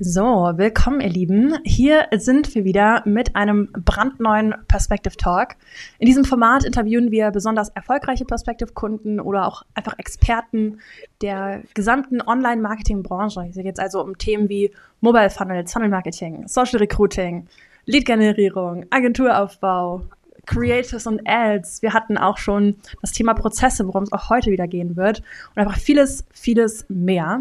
So, willkommen ihr Lieben. Hier sind wir wieder mit einem brandneuen Perspective Talk. In diesem Format interviewen wir besonders erfolgreiche Perspective-Kunden oder auch einfach Experten der gesamten Online-Marketing-Branche. Hier geht es also um Themen wie Mobile Funnels, Funnel Marketing, Social Recruiting, Lead-Generierung, Agenturaufbau, Creatives und Ads. Wir hatten auch schon das Thema Prozesse, worum es auch heute wieder gehen wird und einfach vieles, vieles mehr.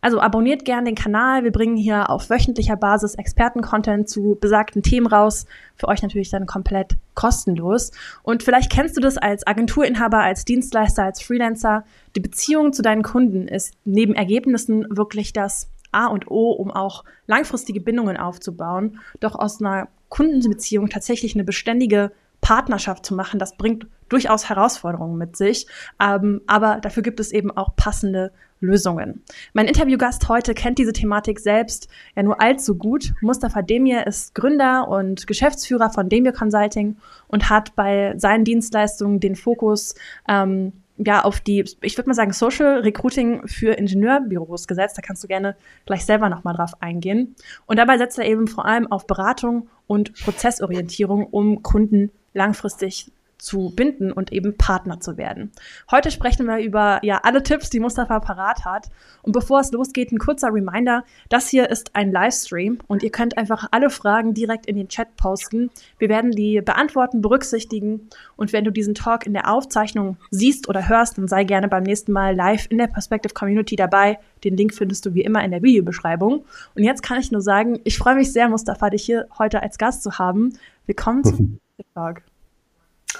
Also abonniert gerne den Kanal. Wir bringen hier auf wöchentlicher Basis Experten-Content zu besagten Themen raus. Für euch natürlich dann komplett kostenlos. Und vielleicht kennst du das als Agenturinhaber, als Dienstleister, als Freelancer. Die Beziehung zu deinen Kunden ist neben Ergebnissen wirklich das A und O, um auch langfristige Bindungen aufzubauen. Doch aus einer Kundenbeziehung tatsächlich eine beständige Partnerschaft zu machen, das bringt durchaus Herausforderungen mit sich. Ähm, aber dafür gibt es eben auch passende Lösungen. Mein Interviewgast heute kennt diese Thematik selbst ja nur allzu gut. Mustafa Demir ist Gründer und Geschäftsführer von Demir Consulting und hat bei seinen Dienstleistungen den Fokus ähm, ja auf die, ich würde mal sagen, Social Recruiting für Ingenieurbüros gesetzt. Da kannst du gerne gleich selber nochmal drauf eingehen. Und dabei setzt er eben vor allem auf Beratung und Prozessorientierung, um Kunden langfristig zu binden und eben Partner zu werden. Heute sprechen wir über ja alle Tipps, die Mustafa parat hat. Und bevor es losgeht, ein kurzer Reminder: Das hier ist ein Livestream und ihr könnt einfach alle Fragen direkt in den Chat posten. Wir werden die beantworten, berücksichtigen. Und wenn du diesen Talk in der Aufzeichnung siehst oder hörst, dann sei gerne beim nächsten Mal live in der Perspective Community dabei. Den Link findest du wie immer in der Videobeschreibung. Und jetzt kann ich nur sagen, ich freue mich sehr, Mustafa, dich hier heute als Gast zu haben. Willkommen zum Talk.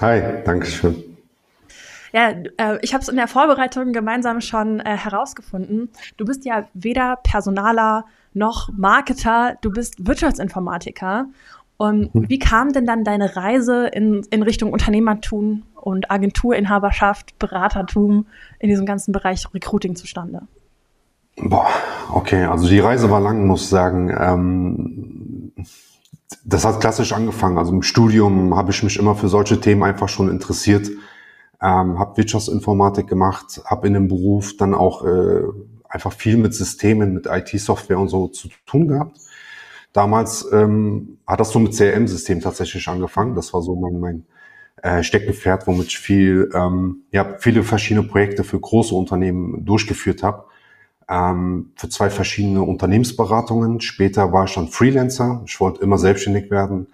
Hi, danke schön. Ja, äh, ich habe es in der Vorbereitung gemeinsam schon äh, herausgefunden. Du bist ja weder Personaler noch Marketer, du bist Wirtschaftsinformatiker. Und hm. wie kam denn dann deine Reise in, in Richtung Unternehmertum und Agenturinhaberschaft, Beratertum in diesem ganzen Bereich Recruiting zustande? Boah, okay, also die Reise war lang, muss ich sagen. Ähm, das hat klassisch angefangen. Also im Studium habe ich mich immer für solche Themen einfach schon interessiert, ähm, habe Wirtschaftsinformatik gemacht, habe in dem Beruf dann auch äh, einfach viel mit Systemen, mit IT-Software und so zu tun gehabt. Damals ähm, hat das so mit CRM-Systemen tatsächlich angefangen. Das war so mein, mein äh, Steckenpferd, womit ich viel, ähm, ja, viele verschiedene Projekte für große Unternehmen durchgeführt habe ähm, für zwei verschiedene Unternehmensberatungen. Später war ich dann Freelancer. Ich wollte immer selbstständig werden.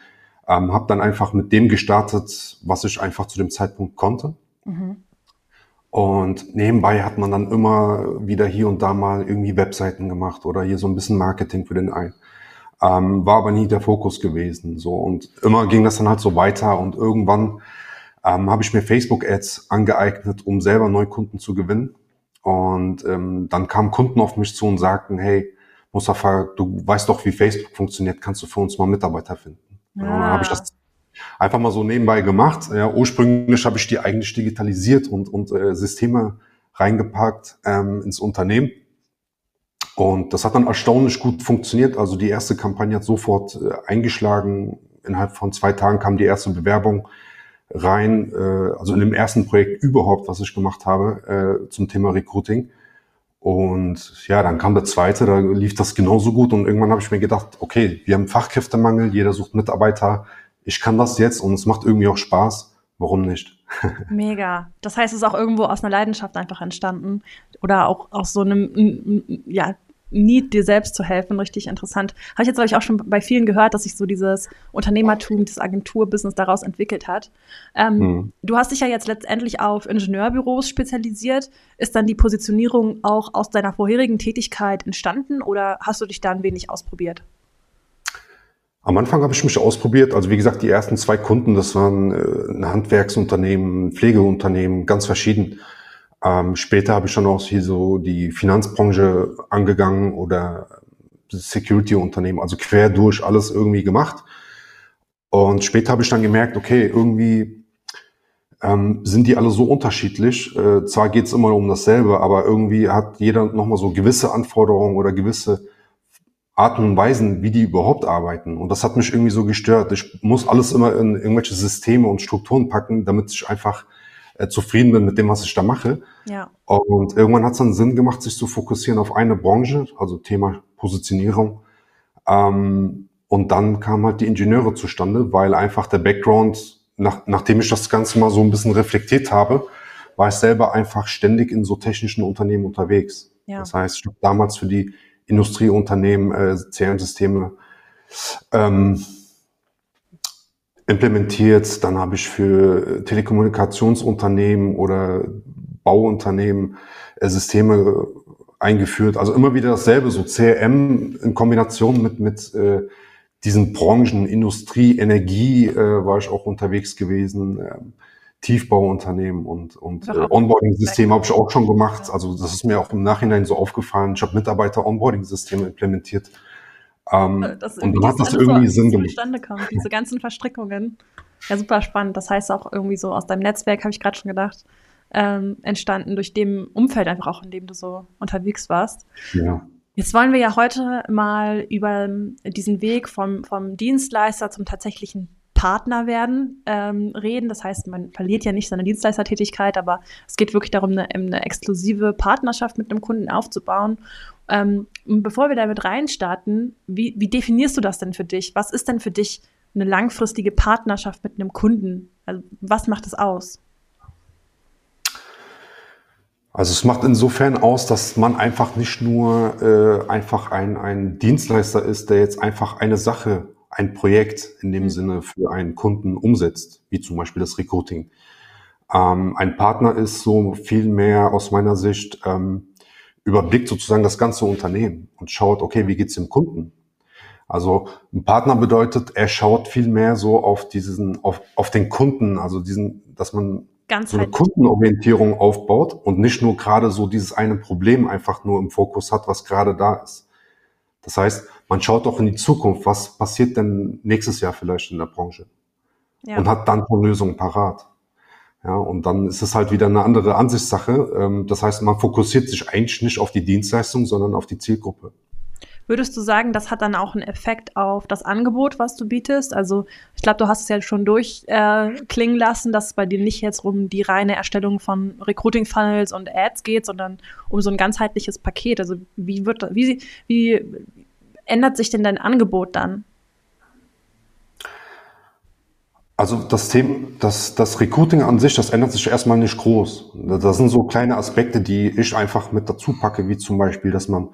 Ähm, habe dann einfach mit dem gestartet, was ich einfach zu dem Zeitpunkt konnte. Mhm. Und nebenbei hat man dann immer wieder hier und da mal irgendwie Webseiten gemacht oder hier so ein bisschen Marketing für den einen. Ähm, war aber nie der Fokus gewesen. So und immer ging das dann halt so weiter und irgendwann ähm, habe ich mir Facebook-Ads angeeignet, um selber Neukunden zu gewinnen. Und ähm, dann kamen Kunden auf mich zu und sagten, hey, Mustafa, du weißt doch, wie Facebook funktioniert, kannst du für uns mal Mitarbeiter finden? Ja. Und dann habe ich das einfach mal so nebenbei gemacht. Ja, ursprünglich habe ich die eigentlich digitalisiert und, und äh, Systeme reingepackt ähm, ins Unternehmen. Und das hat dann erstaunlich gut funktioniert. Also die erste Kampagne hat sofort äh, eingeschlagen. Innerhalb von zwei Tagen kam die erste Bewerbung rein, äh, also in dem ersten Projekt überhaupt, was ich gemacht habe äh, zum Thema Recruiting. Und ja, dann kam der zweite, da lief das genauso gut und irgendwann habe ich mir gedacht, okay, wir haben Fachkräftemangel, jeder sucht Mitarbeiter, ich kann das jetzt und es macht irgendwie auch Spaß, warum nicht? Mega. Das heißt, es ist auch irgendwo aus einer Leidenschaft einfach entstanden oder auch aus so einem ja, Need, dir selbst zu helfen, richtig interessant. Habe ich jetzt, glaube ich, auch schon bei vielen gehört, dass sich so dieses Unternehmertum, das Agenturbusiness daraus entwickelt hat. Ähm, hm. Du hast dich ja jetzt letztendlich auf Ingenieurbüros spezialisiert. Ist dann die Positionierung auch aus deiner vorherigen Tätigkeit entstanden oder hast du dich da ein wenig ausprobiert? Am Anfang habe ich mich ausprobiert. Also wie gesagt, die ersten zwei Kunden, das waren äh, ein Handwerksunternehmen, ein Pflegeunternehmen, ganz verschieden. Ähm, später habe ich schon auch hier so die Finanzbranche angegangen oder Security-Unternehmen, also quer durch alles irgendwie gemacht. Und später habe ich dann gemerkt, okay, irgendwie ähm, sind die alle so unterschiedlich. Äh, zwar geht es immer um dasselbe, aber irgendwie hat jeder nochmal so gewisse Anforderungen oder gewisse Arten und Weisen, wie die überhaupt arbeiten. Und das hat mich irgendwie so gestört. Ich muss alles immer in irgendwelche Systeme und Strukturen packen, damit ich einfach äh, zufrieden bin mit dem, was ich da mache. Ja. Und irgendwann hat es dann Sinn gemacht, sich zu fokussieren auf eine Branche, also Thema Positionierung. Ähm, und dann kamen halt die Ingenieure zustande, weil einfach der Background, nach, nachdem ich das Ganze mal so ein bisschen reflektiert habe, war ich selber einfach ständig in so technischen Unternehmen unterwegs. Ja. Das heißt, ich habe damals für die Industrieunternehmen äh, CRM-Systeme ähm, implementiert. Dann habe ich für Telekommunikationsunternehmen oder Bauunternehmen äh, Systeme eingeführt. Also immer wieder dasselbe, so CRM in Kombination mit, mit äh, diesen Branchen, Industrie, Energie äh, war ich auch unterwegs gewesen. Ähm, Tiefbauunternehmen und, und äh, Onboarding-Systeme habe ich auch schon gemacht. Also das ist mir auch im Nachhinein so aufgefallen. Ich habe Mitarbeiter-Onboarding-Systeme implementiert. Ähm, äh, das und dann hat das irgendwie Sinn gemacht. Zustande kommt, diese ganzen Verstrickungen. Ja, super spannend. Das heißt auch irgendwie so aus deinem Netzwerk, habe ich gerade schon gedacht, ähm, entstanden durch dem Umfeld einfach auch, in dem du so unterwegs warst. Ja. Jetzt wollen wir ja heute mal über diesen Weg vom, vom Dienstleister zum tatsächlichen Partner werden ähm, reden. Das heißt, man verliert ja nicht seine Dienstleistertätigkeit, aber es geht wirklich darum, eine, eine exklusive Partnerschaft mit einem Kunden aufzubauen. Ähm, bevor wir damit reinstarten, wie, wie definierst du das denn für dich? Was ist denn für dich eine langfristige Partnerschaft mit einem Kunden? Also, was macht es aus? Also es macht insofern aus, dass man einfach nicht nur äh, einfach ein, ein Dienstleister ist, der jetzt einfach eine Sache ein Projekt in dem mhm. Sinne für einen Kunden umsetzt, wie zum Beispiel das Recruiting. Ähm, ein Partner ist so viel mehr aus meiner Sicht ähm, überblickt sozusagen das ganze Unternehmen und schaut, okay, wie geht's dem Kunden? Also ein Partner bedeutet, er schaut viel mehr so auf diesen, auf, auf den Kunden, also diesen, dass man Ganz so eine Kundenorientierung aufbaut und nicht nur gerade so dieses eine Problem einfach nur im Fokus hat, was gerade da ist. Das heißt, man schaut auch in die Zukunft, was passiert denn nächstes Jahr vielleicht in der Branche ja. und hat dann schon Lösungen parat. Ja, und dann ist es halt wieder eine andere Ansichtssache. Ähm, das heißt, man fokussiert sich eigentlich nicht auf die Dienstleistung, sondern auf die Zielgruppe. Würdest du sagen, das hat dann auch einen Effekt auf das Angebot, was du bietest? Also ich glaube, du hast es ja schon durchklingen äh, lassen, dass es bei dir nicht jetzt um die reine Erstellung von Recruiting-Funnels und Ads geht, sondern um so ein ganzheitliches Paket. Also wie wird wie, wie ändert sich denn dein Angebot dann? Also das Thema, das, das Recruiting an sich, das ändert sich erstmal nicht groß. Das sind so kleine Aspekte, die ich einfach mit dazu packe, wie zum Beispiel, dass man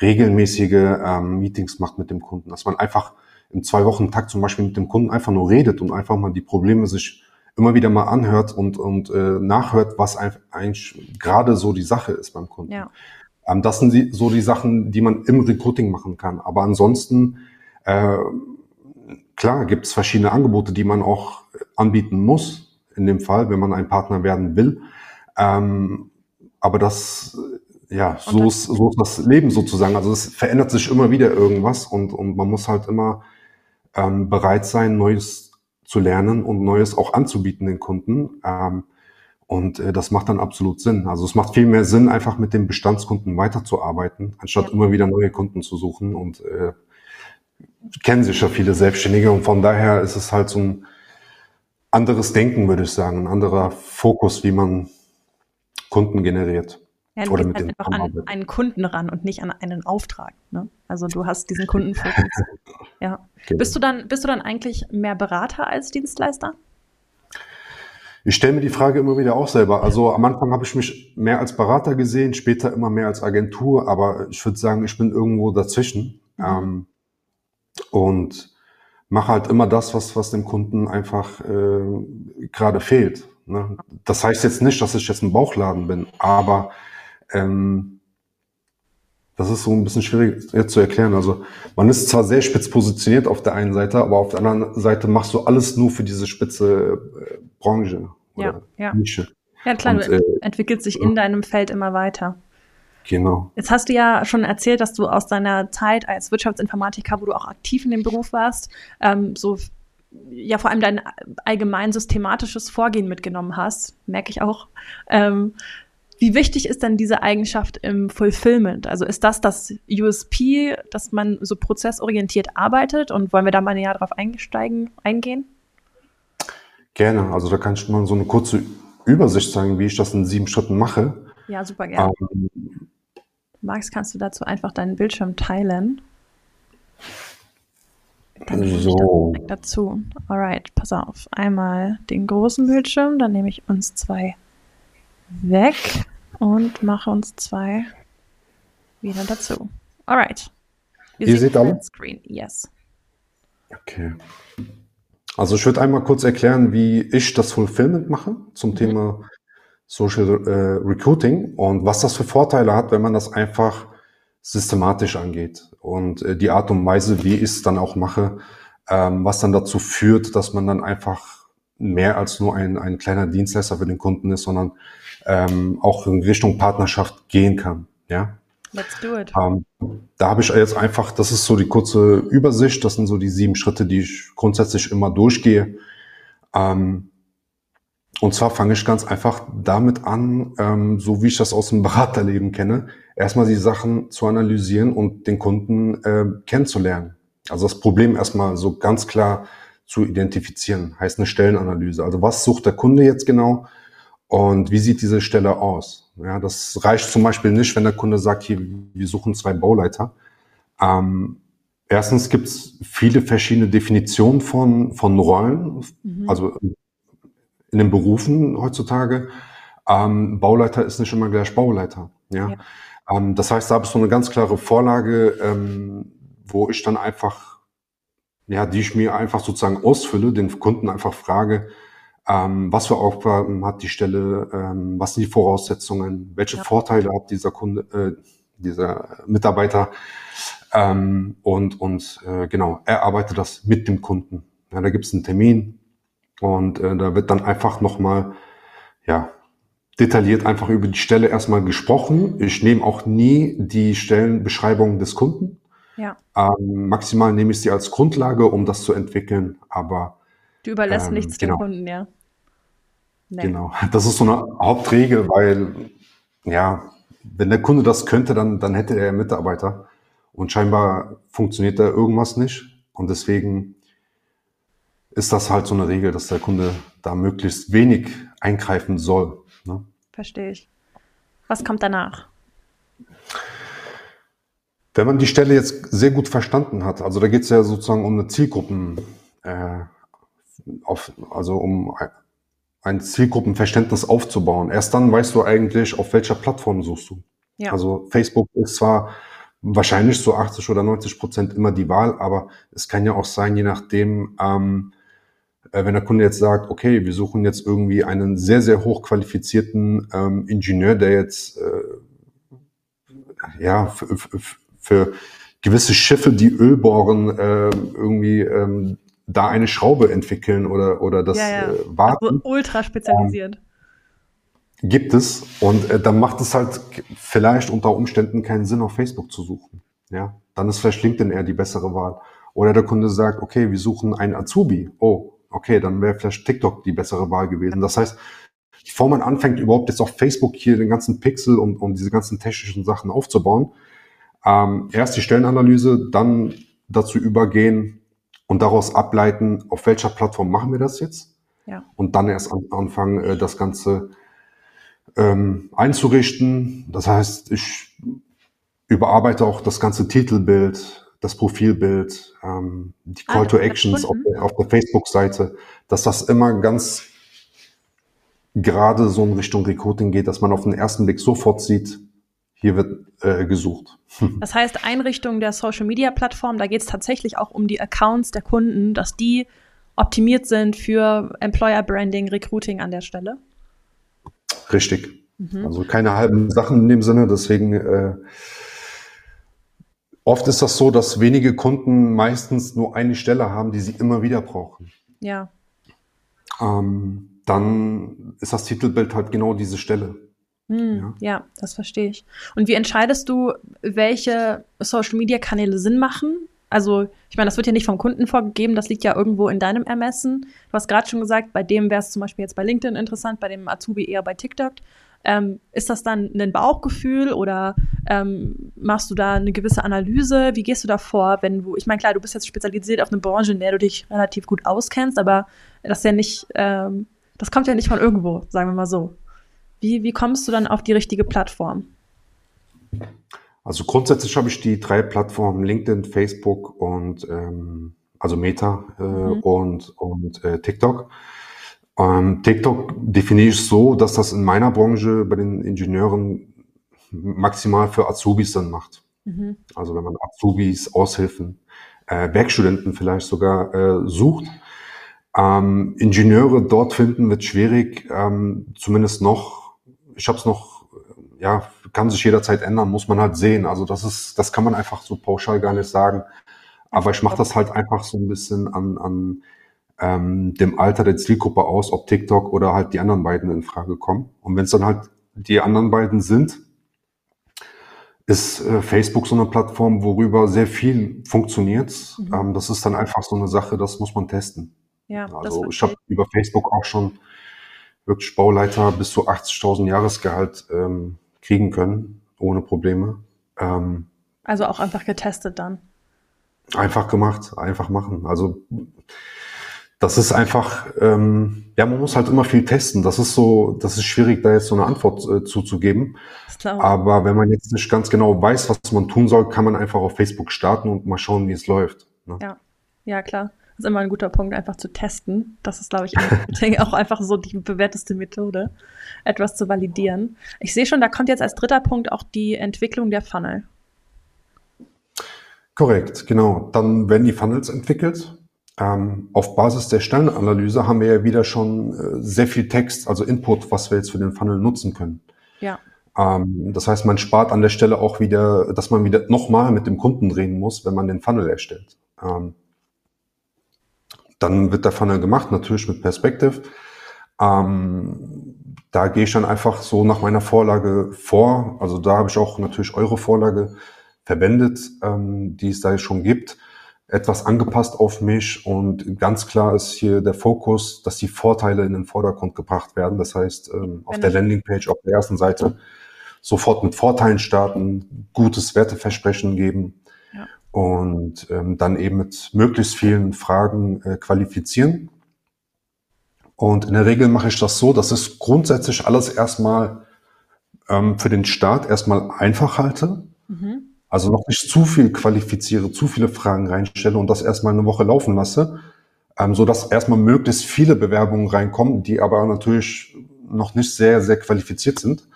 regelmäßige ähm, Meetings macht mit dem Kunden, dass man einfach im zwei Wochen Tag zum Beispiel mit dem Kunden einfach nur redet und einfach mal die Probleme sich immer wieder mal anhört und, und äh, nachhört, was eigentlich gerade so die Sache ist beim Kunden. Ja. Ähm, das sind die, so die Sachen, die man im Recruiting machen kann. Aber ansonsten, äh, klar, gibt es verschiedene Angebote, die man auch anbieten muss, in dem Fall, wenn man ein Partner werden will. Ähm, aber das ja, so ist, so ist das Leben sozusagen. Also es verändert sich immer wieder irgendwas und, und man muss halt immer ähm, bereit sein, Neues zu lernen und Neues auch anzubieten den Kunden. Ähm, und äh, das macht dann absolut Sinn. Also es macht viel mehr Sinn, einfach mit dem Bestandskunden weiterzuarbeiten, anstatt ja. immer wieder neue Kunden zu suchen. Und äh, kennen sich ja viele Selbstständige und von daher ist es halt so ein anderes Denken, würde ich sagen, ein anderer Fokus, wie man Kunden generiert. Ja, du Oder gehst halt einfach an einen Kunden ran und nicht an einen Auftrag. Ne? Also du hast diesen Kundenfokus. ja. Genau. Bist du dann, bist du dann eigentlich mehr Berater als Dienstleister? Ich stelle mir die Frage immer wieder auch selber. Also am Anfang habe ich mich mehr als Berater gesehen, später immer mehr als Agentur, aber ich würde sagen, ich bin irgendwo dazwischen mhm. ähm, und mache halt immer das, was, was dem Kunden einfach äh, gerade fehlt. Ne? Das heißt jetzt nicht, dass ich jetzt ein Bauchladen bin, aber ähm, das ist so ein bisschen schwierig jetzt zu erklären. Also man ist zwar sehr spitz positioniert auf der einen Seite, aber auf der anderen Seite machst du alles nur für diese spitze äh, Branche oder ja, ja. Nische. Ja klar, Und, du äh, entwickelst sich in deinem Feld immer weiter. Genau. Jetzt hast du ja schon erzählt, dass du aus deiner Zeit als Wirtschaftsinformatiker, wo du auch aktiv in dem Beruf warst, ähm, so ja vor allem dein allgemein systematisches Vorgehen mitgenommen hast, merke ich auch. Ähm, wie wichtig ist denn diese Eigenschaft im Fulfillment? Also ist das das USP, dass man so prozessorientiert arbeitet? Und wollen wir da mal näher drauf einsteigen, eingehen? Gerne. Also da kann ich mal so eine kurze Übersicht zeigen, wie ich das in sieben Schritten mache. Ja, super gerne. Ähm, Max, kannst du dazu einfach deinen Bildschirm teilen? Dann so. ich das dazu. Alright, pass auf. Einmal den großen Bildschirm, dann nehme ich uns zwei weg und mache uns zwei wieder dazu. Alright. Ihr, Ihr seht alle? Screen. Yes. Okay. Also ich würde einmal kurz erklären, wie ich das Fulfillment mache zum mhm. Thema Social äh, Recruiting und was das für Vorteile hat, wenn man das einfach systematisch angeht. Und äh, die Art und Weise, wie ich es dann auch mache, ähm, was dann dazu führt, dass man dann einfach mehr als nur ein, ein kleiner Dienstleister für den Kunden ist, sondern ähm, auch in Richtung Partnerschaft gehen kann. Ja. Let's do it. Ähm, da habe ich jetzt einfach, das ist so die kurze Übersicht, das sind so die sieben Schritte, die ich grundsätzlich immer durchgehe. Ähm, und zwar fange ich ganz einfach damit an, ähm, so wie ich das aus dem Beraterleben kenne, erstmal die Sachen zu analysieren und den Kunden äh, kennenzulernen. Also das Problem erstmal so ganz klar zu identifizieren, heißt eine Stellenanalyse. Also was sucht der Kunde jetzt genau und wie sieht diese Stelle aus? Ja, das reicht zum Beispiel nicht, wenn der Kunde sagt, hier, wir suchen zwei Bauleiter. Ähm, erstens gibt es viele verschiedene Definitionen von, von Rollen, mhm. also in den Berufen heutzutage. Ähm, Bauleiter ist nicht immer gleich Bauleiter. Ja. ja. Ähm, das heißt, da habe ich so eine ganz klare Vorlage, ähm, wo ich dann einfach, ja, die ich mir einfach sozusagen ausfülle, den Kunden einfach frage, ähm, was für Aufgaben hat die Stelle, ähm, was sind die Voraussetzungen, welche ja. Vorteile hat dieser Kunde, äh, dieser Mitarbeiter ähm, und, und äh, genau, er arbeitet das mit dem Kunden. Ja, da gibt es einen Termin und äh, da wird dann einfach nochmal, ja, detailliert einfach über die Stelle erstmal gesprochen. Ich nehme auch nie die Stellenbeschreibung des Kunden. Ja. Ähm, maximal nehme ich sie als Grundlage, um das zu entwickeln, aber Du überlässt ähm, nichts genau. dem Kunden, ja. Nee. Genau. Das ist so eine Hauptregel, weil, ja, wenn der Kunde das könnte, dann, dann hätte er Mitarbeiter. Und scheinbar funktioniert da irgendwas nicht. Und deswegen ist das halt so eine Regel, dass der Kunde da möglichst wenig eingreifen soll. Ne? Verstehe ich. Was kommt danach? Wenn man die Stelle jetzt sehr gut verstanden hat, also da geht es ja sozusagen um eine Zielgruppen, äh, auf, also um ein Zielgruppenverständnis aufzubauen. Erst dann weißt du eigentlich, auf welcher Plattform suchst du. Ja. Also Facebook ist zwar wahrscheinlich so 80 oder 90 Prozent immer die Wahl, aber es kann ja auch sein, je nachdem, ähm, äh, wenn der Kunde jetzt sagt, okay, wir suchen jetzt irgendwie einen sehr, sehr hochqualifizierten ähm, Ingenieur, der jetzt äh, ja für gewisse Schiffe, die Öl bohren, äh, irgendwie ähm, da eine Schraube entwickeln oder, oder das ja, ja. Äh, warten. Also ultra spezialisiert. Ähm, gibt es. Und äh, dann macht es halt vielleicht unter Umständen keinen Sinn, auf Facebook zu suchen. Ja, dann ist vielleicht LinkedIn eher die bessere Wahl. Oder der Kunde sagt, okay, wir suchen einen Azubi. Oh, okay, dann wäre vielleicht TikTok die bessere Wahl gewesen. Das heißt, bevor man anfängt, überhaupt jetzt auf Facebook hier den ganzen Pixel und, und diese ganzen technischen Sachen aufzubauen, ähm, erst die Stellenanalyse, dann dazu übergehen, und daraus ableiten, auf welcher Plattform machen wir das jetzt? Ja. Und dann erst an, anfangen, äh, das Ganze ähm, einzurichten. Das heißt, ich überarbeite auch das ganze Titelbild, das Profilbild, ähm, die ah, Call to Actions auf der, auf der Facebook-Seite, dass das immer ganz gerade so in Richtung Recruiting geht, dass man auf den ersten Blick sofort sieht, hier wird äh, gesucht. Das heißt, Einrichtung der Social-Media-Plattform, da geht es tatsächlich auch um die Accounts der Kunden, dass die optimiert sind für Employer-Branding, Recruiting an der Stelle? Richtig. Mhm. Also keine halben Sachen in dem Sinne. Deswegen äh, oft ist das so, dass wenige Kunden meistens nur eine Stelle haben, die sie immer wieder brauchen. Ja. Ähm, dann ist das Titelbild halt genau diese Stelle. Hm, ja. ja. das verstehe ich. Und wie entscheidest du, welche Social-Media-Kanäle Sinn machen? Also, ich meine, das wird ja nicht vom Kunden vorgegeben, das liegt ja irgendwo in deinem Ermessen. Du hast gerade schon gesagt, bei dem wäre es zum Beispiel jetzt bei LinkedIn interessant, bei dem Azubi eher bei TikTok. Ähm, ist das dann ein Bauchgefühl oder ähm, machst du da eine gewisse Analyse? Wie gehst du da vor, wenn du, ich meine, klar, du bist jetzt spezialisiert auf eine Branche, in der du dich relativ gut auskennst, aber das ist ja nicht, ähm, das kommt ja nicht von irgendwo, sagen wir mal so. Wie, wie kommst du dann auf die richtige Plattform? Also grundsätzlich habe ich die drei Plattformen LinkedIn, Facebook und ähm, also Meta äh, mhm. und, und äh, TikTok. Ähm, TikTok definiere ich so, dass das in meiner Branche bei den Ingenieuren maximal für Azubis dann macht. Mhm. Also wenn man Azubis, Aushilfen, äh, Werkstudenten vielleicht sogar äh, sucht. Ähm, Ingenieure dort finden wird schwierig, ähm, zumindest noch. Ich habe es noch, ja, kann sich jederzeit ändern, muss man halt sehen. Also das ist, das kann man einfach so pauschal gar nicht sagen. Aber ich mache das halt einfach so ein bisschen an, an ähm, dem Alter der Zielgruppe aus, ob TikTok oder halt die anderen beiden in Frage kommen. Und wenn es dann halt die anderen beiden sind, ist äh, Facebook so eine Plattform, worüber sehr viel funktioniert. Mhm. Ähm, das ist dann einfach so eine Sache, das muss man testen. Ja, also ich habe über Facebook auch schon wirklich Bauleiter bis zu 80.000 Jahresgehalt ähm, kriegen können, ohne Probleme. Ähm, also auch einfach getestet dann. Einfach gemacht, einfach machen. Also das ist einfach, ähm, ja, man muss halt immer viel testen. Das ist so, das ist schwierig, da jetzt so eine Antwort äh, zuzugeben. Aber wenn man jetzt nicht ganz genau weiß, was man tun soll, kann man einfach auf Facebook starten und mal schauen, wie es läuft. Ne? Ja, ja klar. Das ist immer ein guter Punkt, einfach zu testen. Das ist, glaube ich, auch einfach so die bewährteste Methode, etwas zu validieren. Ich sehe schon, da kommt jetzt als dritter Punkt auch die Entwicklung der Funnel. Korrekt, genau. Dann werden die Funnels entwickelt. Ähm, auf Basis der Stellenanalyse haben wir ja wieder schon äh, sehr viel Text, also Input, was wir jetzt für den Funnel nutzen können. Ja. Ähm, das heißt, man spart an der Stelle auch wieder, dass man wieder nochmal mit dem Kunden reden muss, wenn man den Funnel erstellt. Ähm, dann wird der Funnel gemacht, natürlich mit Perspective. Ähm, da gehe ich dann einfach so nach meiner Vorlage vor. Also da habe ich auch natürlich eure Vorlage verwendet, ähm, die es da schon gibt etwas angepasst auf mich und ganz klar ist hier der Fokus, dass die Vorteile in den Vordergrund gebracht werden. Das heißt, ähm, auf der Landingpage, auf der ersten Seite sofort mit Vorteilen starten, gutes Werteversprechen geben ja. und ähm, dann eben mit möglichst vielen Fragen äh, qualifizieren. Und in der Regel mache ich das so, dass ich grundsätzlich alles erstmal ähm, für den Start erstmal einfach halte. Mhm also noch nicht zu viel qualifiziere, zu viele Fragen reinstelle und das erstmal eine Woche laufen lasse, ähm, so dass erstmal möglichst viele Bewerbungen reinkommen, die aber natürlich noch nicht sehr, sehr qualifiziert sind,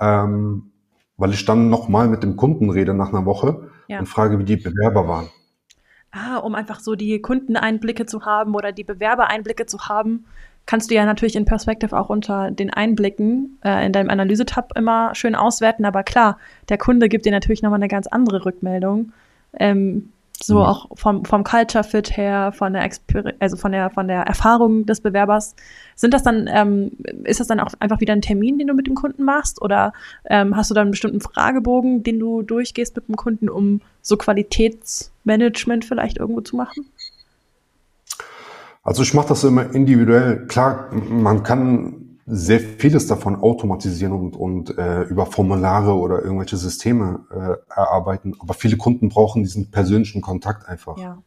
ähm, weil ich dann nochmal mit dem Kunden rede nach einer Woche ja. und frage, wie die Bewerber waren. Ah, um einfach so die Kundeneinblicke zu haben oder die Bewerbereinblicke zu haben, kannst du ja natürlich in Perspective auch unter den Einblicken äh, in deinem Analysetab immer schön auswerten. Aber klar, der Kunde gibt dir natürlich nochmal eine ganz andere Rückmeldung. Ähm, so mhm. auch vom, vom Culture Fit her, von der Exper also von der von der Erfahrung des Bewerbers. Sind das dann, ähm, ist das dann auch einfach wieder ein Termin, den du mit dem Kunden machst? Oder ähm, hast du dann einen bestimmten Fragebogen, den du durchgehst mit dem Kunden, um so Qualitätsmanagement vielleicht irgendwo zu machen? Also ich mache das immer individuell. Klar, man kann sehr vieles davon automatisieren und, und äh, über Formulare oder irgendwelche Systeme äh, erarbeiten. Aber viele Kunden brauchen diesen persönlichen Kontakt einfach. Ja.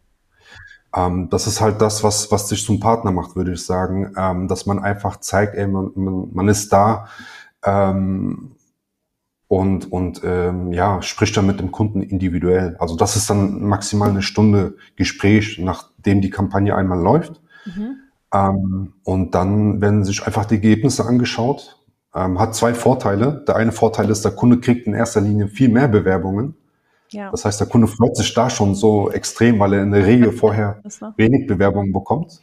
Ähm, das ist halt das, was, was dich zum Partner macht, würde ich sagen. Ähm, dass man einfach zeigt, ey, man, man, man ist da ähm, und, und ähm, ja, spricht dann mit dem Kunden individuell. Also das ist dann maximal eine Stunde Gespräch, nachdem die Kampagne einmal läuft. Mhm. Ähm, und dann werden sich einfach die Ergebnisse angeschaut. Ähm, hat zwei Vorteile. Der eine Vorteil ist, der Kunde kriegt in erster Linie viel mehr Bewerbungen. Ja. Das heißt, der Kunde freut sich da schon so extrem, weil er in der Regel vorher wenig Bewerbungen bekommt.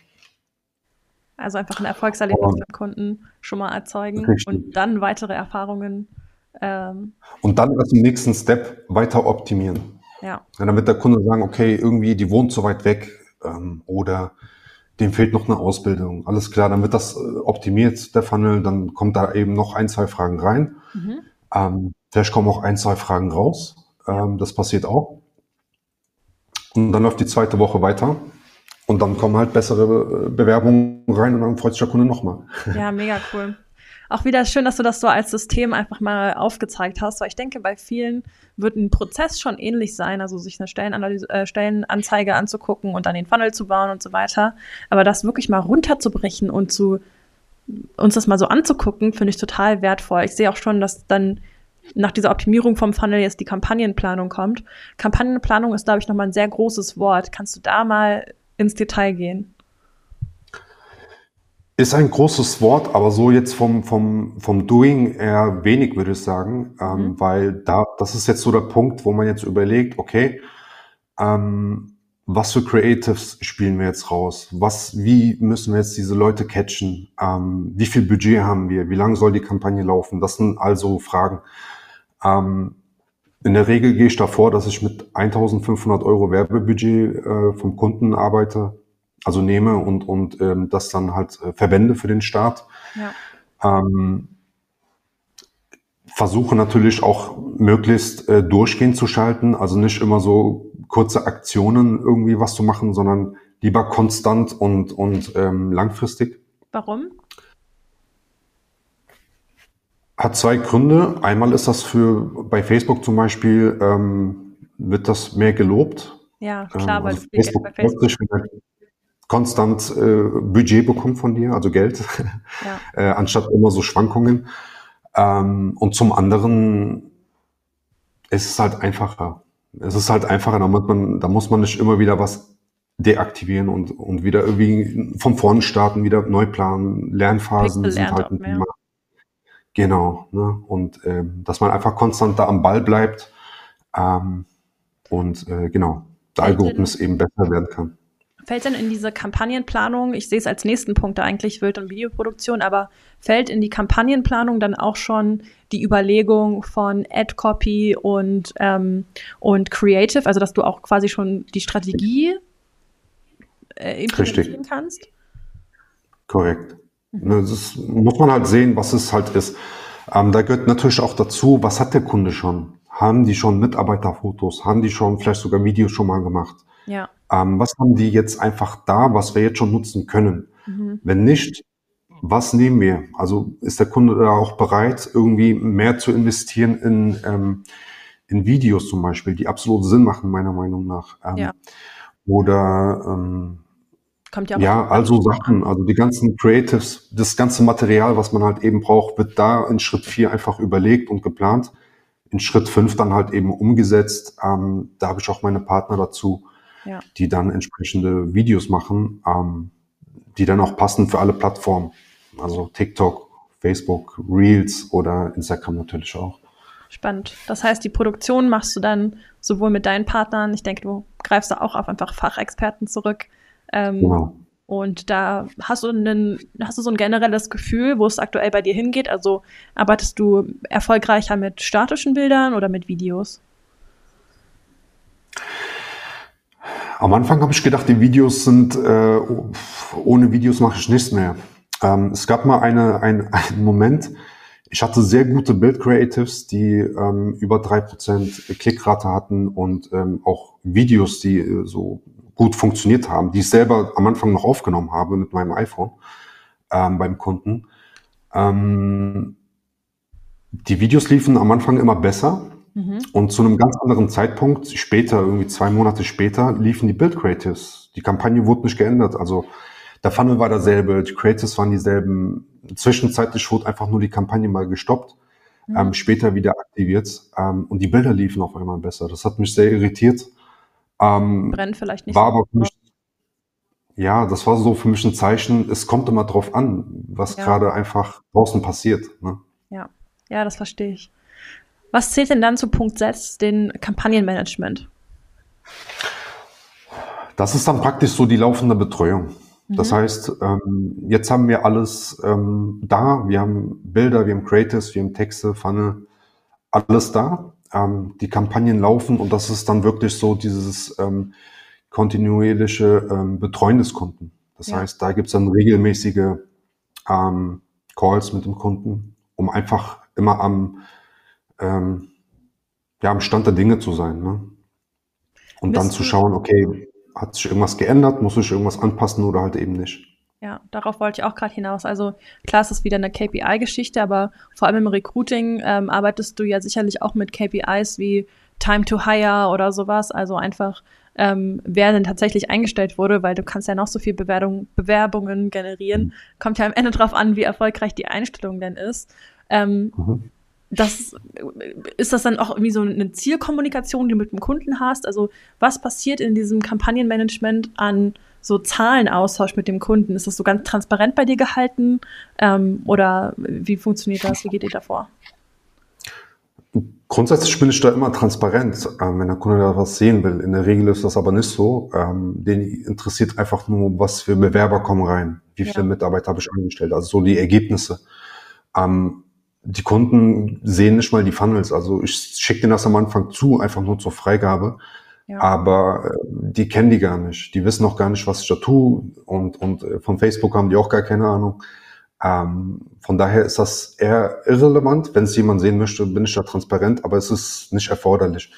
Also einfach ein Erfolgserlebnis beim Kunden schon mal erzeugen richtig. und dann weitere Erfahrungen. Ähm, und dann als nächsten Step weiter optimieren. Ja. ja. Dann wird der Kunde sagen, okay, irgendwie die wohnt so weit weg ähm, oder dem fehlt noch eine Ausbildung. Alles klar, dann wird das äh, optimiert, der Funnel, dann kommt da eben noch ein, zwei Fragen rein. Mhm. Ähm, vielleicht kommen auch ein, zwei Fragen raus. Ähm, das passiert auch. Und dann läuft die zweite Woche weiter. Und dann kommen halt bessere äh, Bewerbungen rein und dann freut sich der Kunde nochmal. Ja, mega cool auch wieder schön, dass du das so als System einfach mal aufgezeigt hast, weil ich denke, bei vielen wird ein Prozess schon ähnlich sein, also sich eine Stellenanalyse, äh, Stellenanzeige anzugucken und dann den Funnel zu bauen und so weiter. Aber das wirklich mal runterzubrechen und zu uns das mal so anzugucken, finde ich total wertvoll. Ich sehe auch schon, dass dann nach dieser Optimierung vom Funnel jetzt die Kampagnenplanung kommt. Kampagnenplanung ist, glaube ich, nochmal ein sehr großes Wort. Kannst du da mal ins Detail gehen? Ist ein großes Wort, aber so jetzt vom, vom, vom Doing eher wenig, würde ich sagen, ähm, mhm. weil da, das ist jetzt so der Punkt, wo man jetzt überlegt, okay, ähm, was für Creatives spielen wir jetzt raus? Was, wie müssen wir jetzt diese Leute catchen? Ähm, wie viel Budget haben wir? Wie lange soll die Kampagne laufen? Das sind also Fragen. Ähm, in der Regel gehe ich davor, dass ich mit 1500 Euro Werbebudget äh, vom Kunden arbeite also nehme und, und ähm, das dann halt äh, verwende für den Start. Ja. Ähm, versuche natürlich auch möglichst äh, durchgehend zu schalten, also nicht immer so kurze Aktionen irgendwie was zu machen, sondern lieber konstant und, und ähm, langfristig. Warum? Hat zwei Gründe. Einmal ist das für bei Facebook zum Beispiel ähm, wird das mehr gelobt. Ja, klar, ähm, also weil Facebook, bei Facebook konstant äh, Budget bekommt von dir, also Geld, ja. äh, anstatt immer so Schwankungen. Ähm, und zum anderen ist es halt einfacher. Es ist halt einfacher, damit man, da muss man nicht immer wieder was deaktivieren und, und wieder irgendwie von vorn starten, wieder neu planen. Lernphasen sind halt ein Thema. Genau. Ne? Und ähm, dass man einfach konstant da am Ball bleibt ähm, und äh, genau, der Algorithmus eben besser werden kann. Fällt denn in diese Kampagnenplanung, ich sehe es als nächsten Punkt eigentlich Bild- und Videoproduktion, aber fällt in die Kampagnenplanung dann auch schon die Überlegung von Ad-Copy und, ähm, und Creative, also dass du auch quasi schon die Strategie äh, implementieren Richtig. kannst? Korrekt. Mhm. Ne, das muss man halt sehen, was es halt ist. Ähm, da gehört natürlich auch dazu, was hat der Kunde schon? Haben die schon Mitarbeiterfotos? Haben die schon vielleicht sogar Videos schon mal gemacht? Ja. Ähm, was haben die jetzt einfach da, was wir jetzt schon nutzen können? Mhm. Wenn nicht, was nehmen wir? Also ist der Kunde da auch bereit, irgendwie mehr zu investieren in, ähm, in Videos zum Beispiel, die absolut Sinn machen, meiner Meinung nach. Ähm, ja. Oder ähm, Kommt ja, ja also Sachen, also die ganzen Creatives, das ganze Material, was man halt eben braucht, wird da in Schritt vier einfach überlegt und geplant. In Schritt fünf dann halt eben umgesetzt. Ähm, da habe ich auch meine Partner dazu ja. die dann entsprechende Videos machen, ähm, die dann auch passen für alle Plattformen. Also TikTok, Facebook, Reels oder Instagram natürlich auch. Spannend. Das heißt, die Produktion machst du dann sowohl mit deinen Partnern, ich denke, du greifst da auch auf einfach Fachexperten zurück. Ähm, genau. Und da hast du, einen, hast du so ein generelles Gefühl, wo es aktuell bei dir hingeht? Also arbeitest du erfolgreicher mit statischen Bildern oder mit Videos? Am Anfang habe ich gedacht, die Videos sind, äh, ohne Videos mache ich nichts mehr. Ähm, es gab mal eine, ein, einen Moment, ich hatte sehr gute Build-Creatives, die ähm, über drei Prozent Klickrate hatten und ähm, auch Videos, die äh, so gut funktioniert haben, die ich selber am Anfang noch aufgenommen habe mit meinem iPhone ähm, beim Kunden. Ähm, die Videos liefen am Anfang immer besser, Mhm. Und zu einem ganz anderen Zeitpunkt, später, irgendwie zwei Monate später, liefen die Build Creatives. Die Kampagne wurde nicht geändert. Also der Funnel war derselbe, die Creatives waren dieselben. Zwischenzeitlich wurde einfach nur die Kampagne mal gestoppt, mhm. ähm, später wieder aktiviert ähm, und die Bilder liefen auf einmal besser. Das hat mich sehr irritiert. Ähm, Brennt vielleicht nicht. War so aber für mich, ja, das war so für mich ein Zeichen. Es kommt immer drauf an, was ja. gerade einfach draußen passiert. Ne? Ja, ja, das verstehe ich. Was zählt denn dann zu Punkt 6, den Kampagnenmanagement? Das ist dann praktisch so die laufende Betreuung. Mhm. Das heißt, ähm, jetzt haben wir alles ähm, da. Wir haben Bilder, wir haben Creatives, wir haben Texte, Funnel, alles da. Ähm, die Kampagnen laufen und das ist dann wirklich so dieses ähm, kontinuierliche ähm, Betreuen des Kunden. Das ja. heißt, da gibt es dann regelmäßige ähm, Calls mit dem Kunden, um einfach immer am ähm, ja, am Stand der Dinge zu sein. Ne? Und dann zu schauen, okay, hat sich irgendwas geändert, muss ich irgendwas anpassen oder halt eben nicht. Ja, darauf wollte ich auch gerade hinaus. Also klar, es ist wieder eine KPI-Geschichte, aber vor allem im Recruiting ähm, arbeitest du ja sicherlich auch mit KPIs wie Time to Hire oder sowas. Also einfach, ähm, wer denn tatsächlich eingestellt wurde, weil du kannst ja noch so viel Bewerbung, Bewerbungen generieren. Mhm. Kommt ja am Ende drauf an, wie erfolgreich die Einstellung denn ist. Ähm, mhm das, ist das dann auch irgendwie so eine Zielkommunikation, die du mit dem Kunden hast? Also was passiert in diesem Kampagnenmanagement an so Zahlenaustausch mit dem Kunden? Ist das so ganz transparent bei dir gehalten? Ähm, oder wie funktioniert das? Wie geht ihr davor? Grundsätzlich bin ich da immer transparent, ähm, wenn der Kunde da was sehen will. In der Regel ist das aber nicht so. Ähm, den interessiert einfach nur, was für Bewerber kommen rein, wie viele ja. Mitarbeiter habe ich angestellt, also so die Ergebnisse. Ähm, die Kunden sehen nicht mal die Funnels. Also ich schicke denen das am Anfang zu, einfach nur zur Freigabe. Ja. Aber äh, die kennen die gar nicht. Die wissen auch gar nicht, was ich da tue. Und, und äh, von Facebook haben die auch gar keine Ahnung. Ähm, von daher ist das eher irrelevant. Wenn es jemand sehen möchte, bin ich da transparent, aber es ist nicht erforderlich.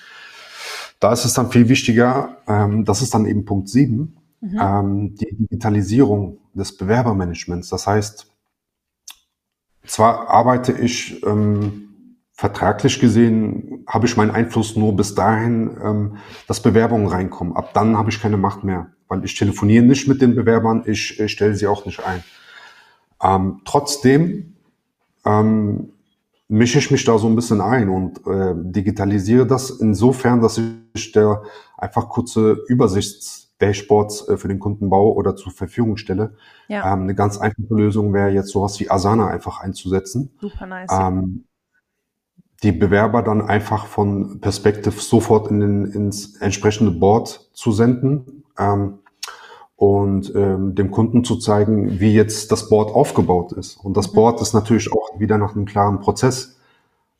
Da ist es dann viel wichtiger, ähm, das ist dann eben Punkt 7, mhm. ähm, die Digitalisierung des Bewerbermanagements. Das heißt, zwar arbeite ich ähm, vertraglich gesehen, habe ich meinen Einfluss nur bis dahin, ähm, dass Bewerbungen reinkommen. Ab dann habe ich keine Macht mehr, weil ich telefoniere nicht mit den Bewerbern, ich, ich stelle sie auch nicht ein. Ähm, trotzdem ähm, mische ich mich da so ein bisschen ein und äh, digitalisiere das insofern, dass ich der einfach kurze Übersichtsdashboards äh, für den Kunden baue oder zur Verfügung stelle. Ja. Ähm, eine ganz einfache Lösung wäre jetzt sowas wie Asana einfach einzusetzen. Super nice. Ähm, die Bewerber dann einfach von Perspective sofort in den, ins entsprechende Board zu senden. Ähm, und ähm, dem Kunden zu zeigen, wie jetzt das Board aufgebaut ist. Und das mhm. Board ist natürlich auch wieder nach einem klaren Prozess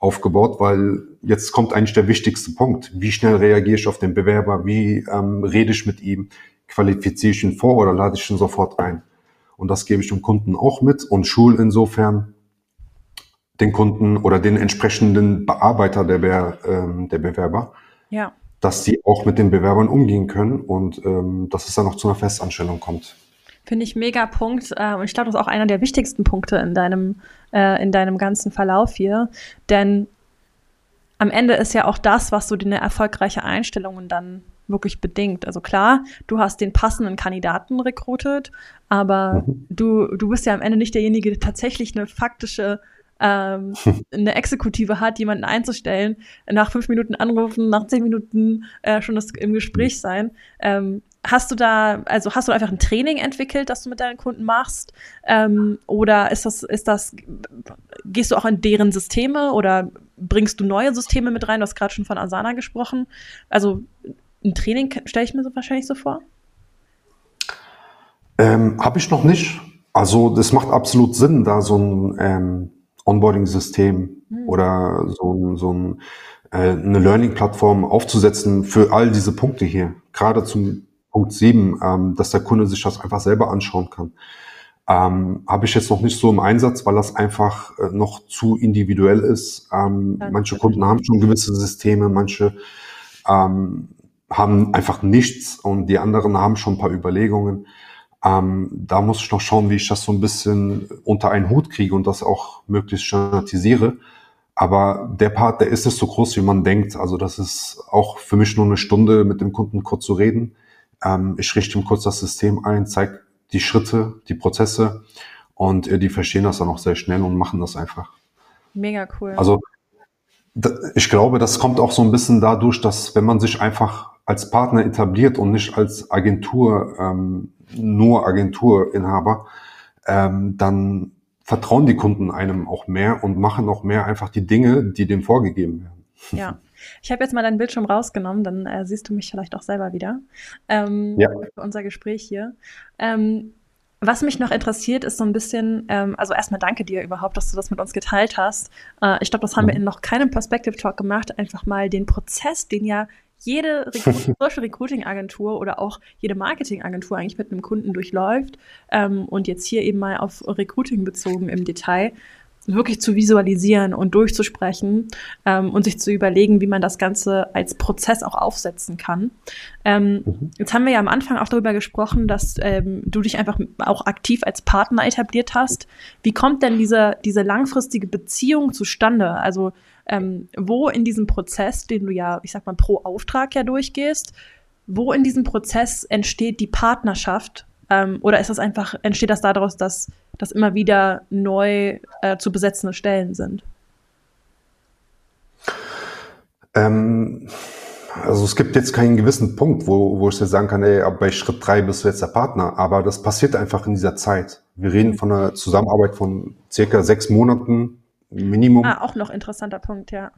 aufgebaut, weil jetzt kommt eigentlich der wichtigste Punkt. Wie schnell reagiere ich auf den Bewerber? Wie ähm, rede ich mit ihm? Qualifiziere ich ihn vor oder lade ich ihn sofort ein? Und das gebe ich dem Kunden auch mit und schul insofern den Kunden oder den entsprechenden Bearbeiter der, Be ähm, der Bewerber. Ja dass sie auch mit den Bewerbern umgehen können und ähm, dass es dann noch zu einer Festanstellung kommt. Finde ich mega Punkt. Äh, und ich glaube, das ist auch einer der wichtigsten Punkte in deinem, äh, in deinem ganzen Verlauf hier. Denn am Ende ist ja auch das, was so eine erfolgreiche Einstellung dann wirklich bedingt. Also klar, du hast den passenden Kandidaten rekrutet, aber mhm. du, du bist ja am Ende nicht derjenige, der tatsächlich eine faktische ähm, eine Exekutive hat, jemanden einzustellen, nach fünf Minuten anrufen, nach zehn Minuten äh, schon das im Gespräch sein. Ähm, hast du da, also hast du einfach ein Training entwickelt, das du mit deinen Kunden machst? Ähm, oder ist das, ist das, gehst du auch in deren Systeme oder bringst du neue Systeme mit rein? Du hast gerade schon von Asana gesprochen. Also ein Training stelle ich mir so wahrscheinlich so vor. Ähm, Habe ich noch nicht. Also das macht absolut Sinn, da so ein ähm, Onboarding-System mhm. oder so, so ein, äh, eine Learning-Plattform aufzusetzen für all diese Punkte hier. Gerade zum Punkt 7, ähm, dass der Kunde sich das einfach selber anschauen kann. Ähm, Habe ich jetzt noch nicht so im Einsatz, weil das einfach äh, noch zu individuell ist. Ähm, ja, manche Kunden haben schon gewisse Systeme, manche ähm, haben einfach nichts und die anderen haben schon ein paar Überlegungen. Ähm, da muss ich noch schauen, wie ich das so ein bisschen unter einen Hut kriege und das auch möglichst standardisiere. Aber der Part, der ist nicht so groß, wie man denkt. Also das ist auch für mich nur eine Stunde mit dem Kunden kurz zu reden. Ähm, ich richte ihm kurz das System ein, zeige die Schritte, die Prozesse und äh, die verstehen das dann auch sehr schnell und machen das einfach. Mega cool. Also ich glaube, das kommt auch so ein bisschen dadurch, dass wenn man sich einfach als Partner etabliert und nicht als Agentur ähm, nur Agenturinhaber, ähm, dann vertrauen die Kunden einem auch mehr und machen auch mehr einfach die Dinge, die dem vorgegeben werden. Ja. Ich habe jetzt mal deinen Bildschirm rausgenommen, dann äh, siehst du mich vielleicht auch selber wieder ähm, ja. für unser Gespräch hier. Ähm, was mich noch interessiert, ist so ein bisschen, ähm, also erstmal danke dir überhaupt, dass du das mit uns geteilt hast. Äh, ich glaube, das haben mhm. wir in noch keinem Perspective Talk gemacht, einfach mal den Prozess, den ja jede Social Recruiting Agentur oder auch jede Marketing Agentur eigentlich mit einem Kunden durchläuft ähm, und jetzt hier eben mal auf Recruiting bezogen im Detail wirklich zu visualisieren und durchzusprechen ähm, und sich zu überlegen, wie man das Ganze als Prozess auch aufsetzen kann. Ähm, mhm. Jetzt haben wir ja am Anfang auch darüber gesprochen, dass ähm, du dich einfach auch aktiv als Partner etabliert hast. Wie kommt denn diese, diese langfristige Beziehung zustande? Also ähm, wo in diesem Prozess, den du ja, ich sag mal, pro Auftrag ja durchgehst, wo in diesem Prozess entsteht die Partnerschaft? Ähm, oder ist das einfach, entsteht das daraus, dass das immer wieder neu äh, zu besetzende Stellen sind? Ähm, Also es gibt jetzt keinen gewissen Punkt, wo, wo ich dir sagen kann, ey, bei Schritt drei bist du jetzt der Partner. Aber das passiert einfach in dieser Zeit. Wir reden von einer Zusammenarbeit von circa sechs Monaten Minimum. Ah, auch noch interessanter Punkt, ja.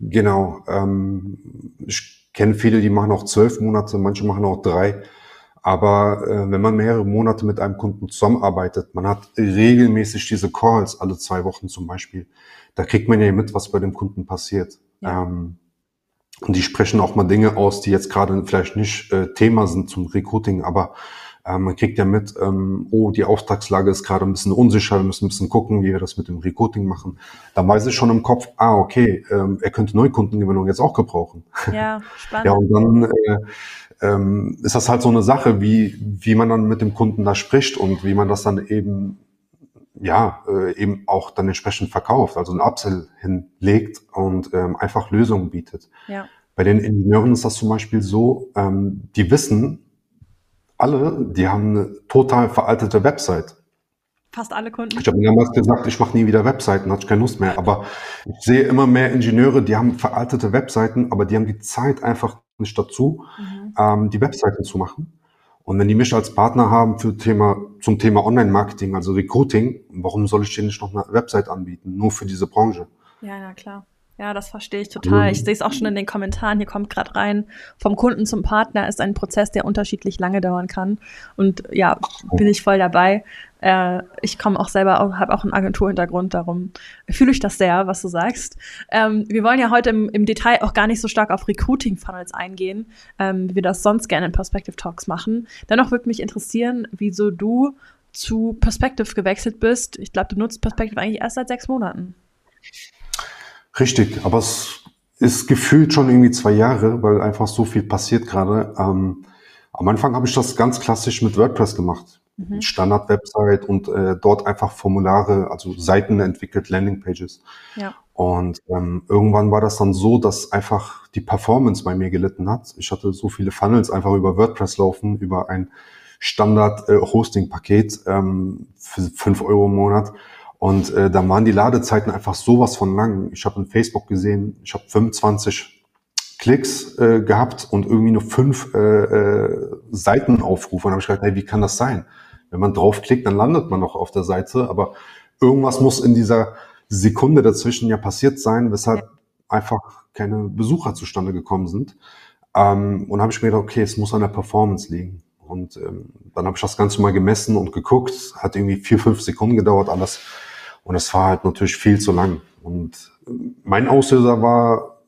Genau. Ähm, ich kenne viele, die machen auch zwölf Monate, manche machen auch drei. Aber äh, wenn man mehrere Monate mit einem Kunden zusammenarbeitet, man hat regelmäßig diese Calls, alle zwei Wochen zum Beispiel, da kriegt man ja mit, was bei dem Kunden passiert. Ja. Ähm, und die sprechen auch mal Dinge aus, die jetzt gerade vielleicht nicht äh, Thema sind zum Recruiting, aber äh, man kriegt ja mit, ähm, oh, die Auftragslage ist gerade ein bisschen unsicher, wir müssen ein bisschen gucken, wie wir das mit dem Recruiting machen. Da weiß ich schon im Kopf, ah, okay, ähm, er könnte Neukundengewinnung jetzt auch gebrauchen. Ja, spannend. ja, und dann äh, ähm, ist das halt so eine Sache, wie, wie man dann mit dem Kunden da spricht und wie man das dann eben ja, äh, eben auch dann entsprechend verkauft, also ein Upsell hinlegt und ähm, einfach Lösungen bietet. Ja. Bei den Ingenieuren ist das zum Beispiel so, ähm, die wissen alle, die haben eine total veraltete Website. Fast alle Kunden. Ich habe mir damals gesagt, ich mache nie wieder Webseiten, hatte ich keine Lust mehr. Aber ich sehe immer mehr Ingenieure, die haben veraltete Webseiten, aber die haben die Zeit einfach nicht dazu, mhm. ähm, die Webseiten zu machen. Und wenn die mich als Partner haben für Thema, zum Thema Online-Marketing, also Recruiting, warum soll ich denen nicht noch eine Website anbieten? Nur für diese Branche. Ja, na klar. Ja, das verstehe ich total. Ich sehe es auch schon in den Kommentaren. Hier kommt gerade rein, vom Kunden zum Partner ist ein Prozess, der unterschiedlich lange dauern kann. Und ja, bin ich voll dabei. Äh, ich komme auch selber, habe auch einen Agenturhintergrund, darum fühle ich das sehr, was du sagst. Ähm, wir wollen ja heute im, im, Detail auch gar nicht so stark auf Recruiting-Funnels eingehen, ähm, wie wir das sonst gerne in Perspective Talks machen. Dennoch würde mich interessieren, wieso du zu Perspective gewechselt bist. Ich glaube, du nutzt Perspective eigentlich erst seit sechs Monaten. Richtig, aber es ist gefühlt schon irgendwie zwei Jahre, weil einfach so viel passiert gerade. Ähm, am Anfang habe ich das ganz klassisch mit WordPress gemacht. Mhm. Standard-Website und äh, dort einfach Formulare, also Seiten entwickelt, Landingpages. Ja. Und ähm, irgendwann war das dann so, dass einfach die Performance bei mir gelitten hat. Ich hatte so viele Funnels einfach über WordPress laufen, über ein Standard-Hosting-Paket äh, ähm, für fünf Euro im Monat. Und äh, dann waren die Ladezeiten einfach sowas von lang. Ich habe in Facebook gesehen, ich habe 25 Klicks äh, gehabt und irgendwie nur fünf äh, äh, Seitenaufrufe. Und habe ich gedacht, hey, wie kann das sein? Wenn man draufklickt, dann landet man noch auf der Seite, aber irgendwas muss in dieser Sekunde dazwischen ja passiert sein, weshalb einfach keine Besucher zustande gekommen sind. Ähm, und habe ich mir gedacht, okay, es muss an der Performance liegen. Und ähm, dann habe ich das Ganze mal gemessen und geguckt. Hat irgendwie vier, fünf Sekunden gedauert, alles und es war halt natürlich viel zu lang. Und mein Auslöser war,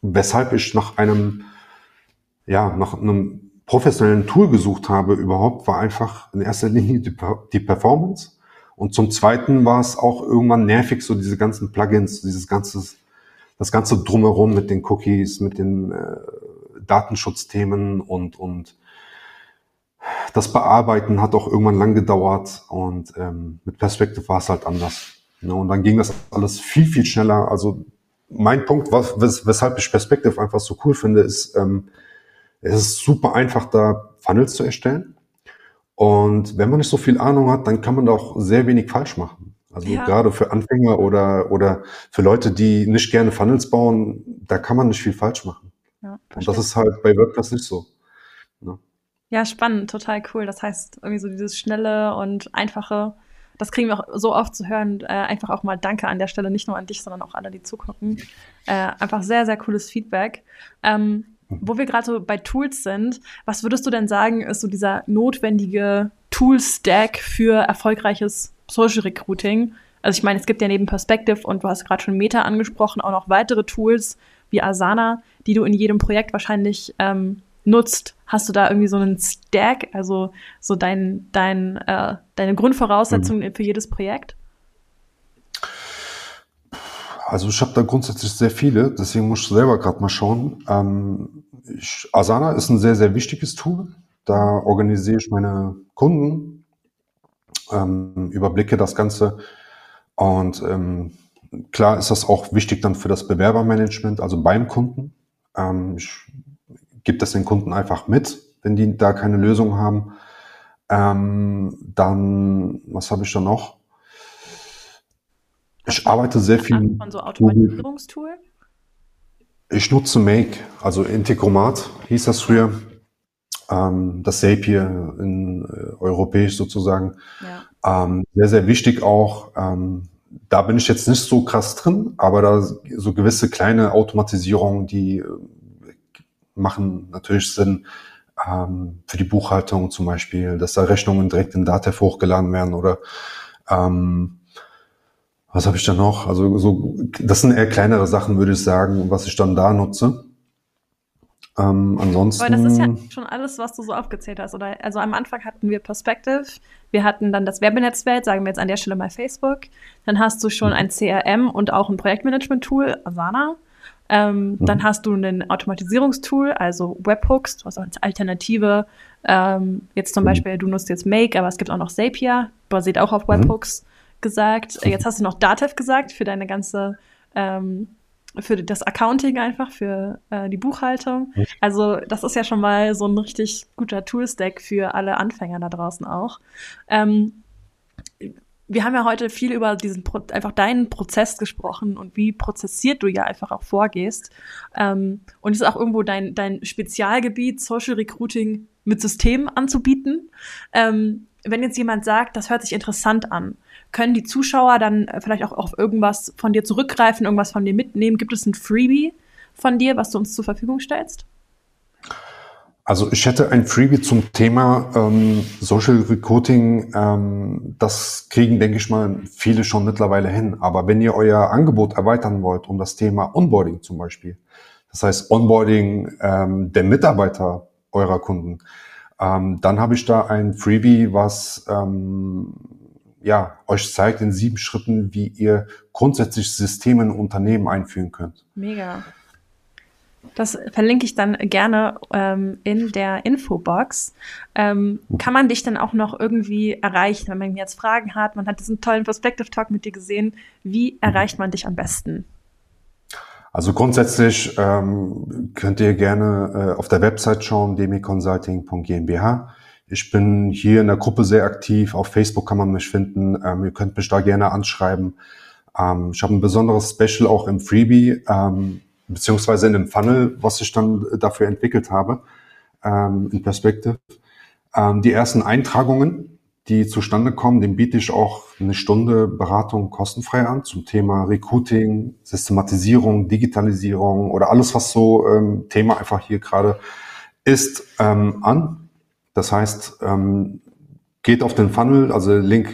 weshalb ich nach einem, ja, nach einem professionellen Tool gesucht habe überhaupt, war einfach in erster Linie die, die Performance. Und zum Zweiten war es auch irgendwann nervig, so diese ganzen Plugins, dieses ganze, das ganze drumherum mit den Cookies, mit den äh, Datenschutzthemen und, und das Bearbeiten hat auch irgendwann lang gedauert und ähm, mit Perspective war es halt anders. Ne? Und dann ging das alles viel, viel schneller. Also mein Punkt, was, wes weshalb ich Perspective einfach so cool finde, ist, ähm, es ist super einfach, da Funnels zu erstellen. Und wenn man nicht so viel Ahnung hat, dann kann man da auch sehr wenig falsch machen. Also ja. gerade für Anfänger oder, oder für Leute, die nicht gerne Funnels bauen, da kann man nicht viel falsch machen. Ja, und das ist halt bei WordPress nicht so. Ja, spannend, total cool. Das heißt, irgendwie so dieses schnelle und einfache, das kriegen wir auch so oft zu hören. Äh, einfach auch mal Danke an der Stelle, nicht nur an dich, sondern auch alle, die zugucken. Äh, einfach sehr, sehr cooles Feedback. Ähm, wo wir gerade so bei Tools sind, was würdest du denn sagen, ist so dieser notwendige Tool-Stack für erfolgreiches Social Recruiting? Also ich meine, es gibt ja neben Perspective und du hast gerade schon Meta angesprochen, auch noch weitere Tools wie Asana, die du in jedem Projekt wahrscheinlich ähm, nutzt. Hast du da irgendwie so einen Stack, also so dein, dein, äh, deine Grundvoraussetzungen mhm. für jedes Projekt? Also ich habe da grundsätzlich sehr viele, deswegen muss ich selber gerade mal schauen. Ähm, ich, Asana ist ein sehr, sehr wichtiges Tool. Da organisiere ich meine Kunden, ähm, überblicke das Ganze und ähm, klar ist das auch wichtig dann für das Bewerbermanagement, also beim Kunden. Ähm, ich gebe das den Kunden einfach mit, wenn die da keine Lösung haben. Ähm, dann, was habe ich da noch? Ich arbeite sehr viel. Von so Automatisierungstool? Ich nutze Make, also Integromat hieß das früher. Ähm, das Zapier in äh, europäisch sozusagen. Ja. Ähm, sehr, sehr wichtig auch. Ähm, da bin ich jetzt nicht so krass drin, aber da so gewisse kleine Automatisierungen, die äh, machen natürlich Sinn ähm, für die Buchhaltung zum Beispiel, dass da Rechnungen direkt in Datev hochgeladen werden oder ähm, was habe ich da noch? Also so, das sind eher kleinere Sachen, würde ich sagen, was ich dann da nutze. Ähm, ansonsten. Aber das ist ja schon alles, was du so aufgezählt hast, oder? Also am Anfang hatten wir Perspective, wir hatten dann das Werbenetzwerk, sagen wir jetzt an der Stelle mal Facebook. Dann hast du schon ein CRM und auch ein Projektmanagement-Tool, Asana. Ähm, mhm. Dann hast du ein Automatisierungstool, also Webhooks, was als Alternative. Ähm, jetzt zum mhm. Beispiel, du nutzt jetzt Make, aber es gibt auch noch Zapier, basiert auch auf mhm. Webhooks mhm. gesagt. Jetzt hast du noch Datev gesagt für deine ganze, ähm, für das Accounting einfach, für äh, die Buchhaltung. Also das ist ja schon mal so ein richtig guter Toolstack für alle Anfänger da draußen auch. Wir haben ja heute viel über diesen Pro einfach deinen Prozess gesprochen und wie prozessiert du ja einfach auch vorgehst. Ähm, und es ist auch irgendwo dein, dein Spezialgebiet, Social Recruiting mit Systemen anzubieten. Ähm, wenn jetzt jemand sagt, das hört sich interessant an, können die Zuschauer dann vielleicht auch auf irgendwas von dir zurückgreifen, irgendwas von dir mitnehmen? Gibt es ein Freebie von dir, was du uns zur Verfügung stellst? Also ich hätte ein Freebie zum Thema ähm, Social Recruiting. Ähm, das kriegen, denke ich mal, viele schon mittlerweile hin. Aber wenn ihr euer Angebot erweitern wollt um das Thema Onboarding zum Beispiel, das heißt Onboarding ähm, der Mitarbeiter eurer Kunden, ähm, dann habe ich da ein Freebie, was ähm, ja, euch zeigt in sieben Schritten, wie ihr grundsätzlich Systeme in Unternehmen einführen könnt. Mega. Das verlinke ich dann gerne ähm, in der Infobox. Ähm, kann man dich dann auch noch irgendwie erreichen, wenn man jetzt Fragen hat? Man hat diesen tollen Perspective Talk mit dir gesehen. Wie erreicht man dich am besten? Also grundsätzlich ähm, könnt ihr gerne äh, auf der Website schauen, demiconsulting.gmbH. Ich bin hier in der Gruppe sehr aktiv. Auf Facebook kann man mich finden. Ähm, ihr könnt mich da gerne anschreiben. Ähm, ich habe ein besonderes Special auch im Freebie. Ähm, beziehungsweise in dem Funnel, was ich dann dafür entwickelt habe, ähm, in Perspective. Ähm, die ersten Eintragungen, die zustande kommen, dem biete ich auch eine Stunde Beratung kostenfrei an zum Thema Recruiting, Systematisierung, Digitalisierung oder alles, was so ähm, Thema einfach hier gerade ist, ähm, an. Das heißt, ähm, geht auf den Funnel, also Link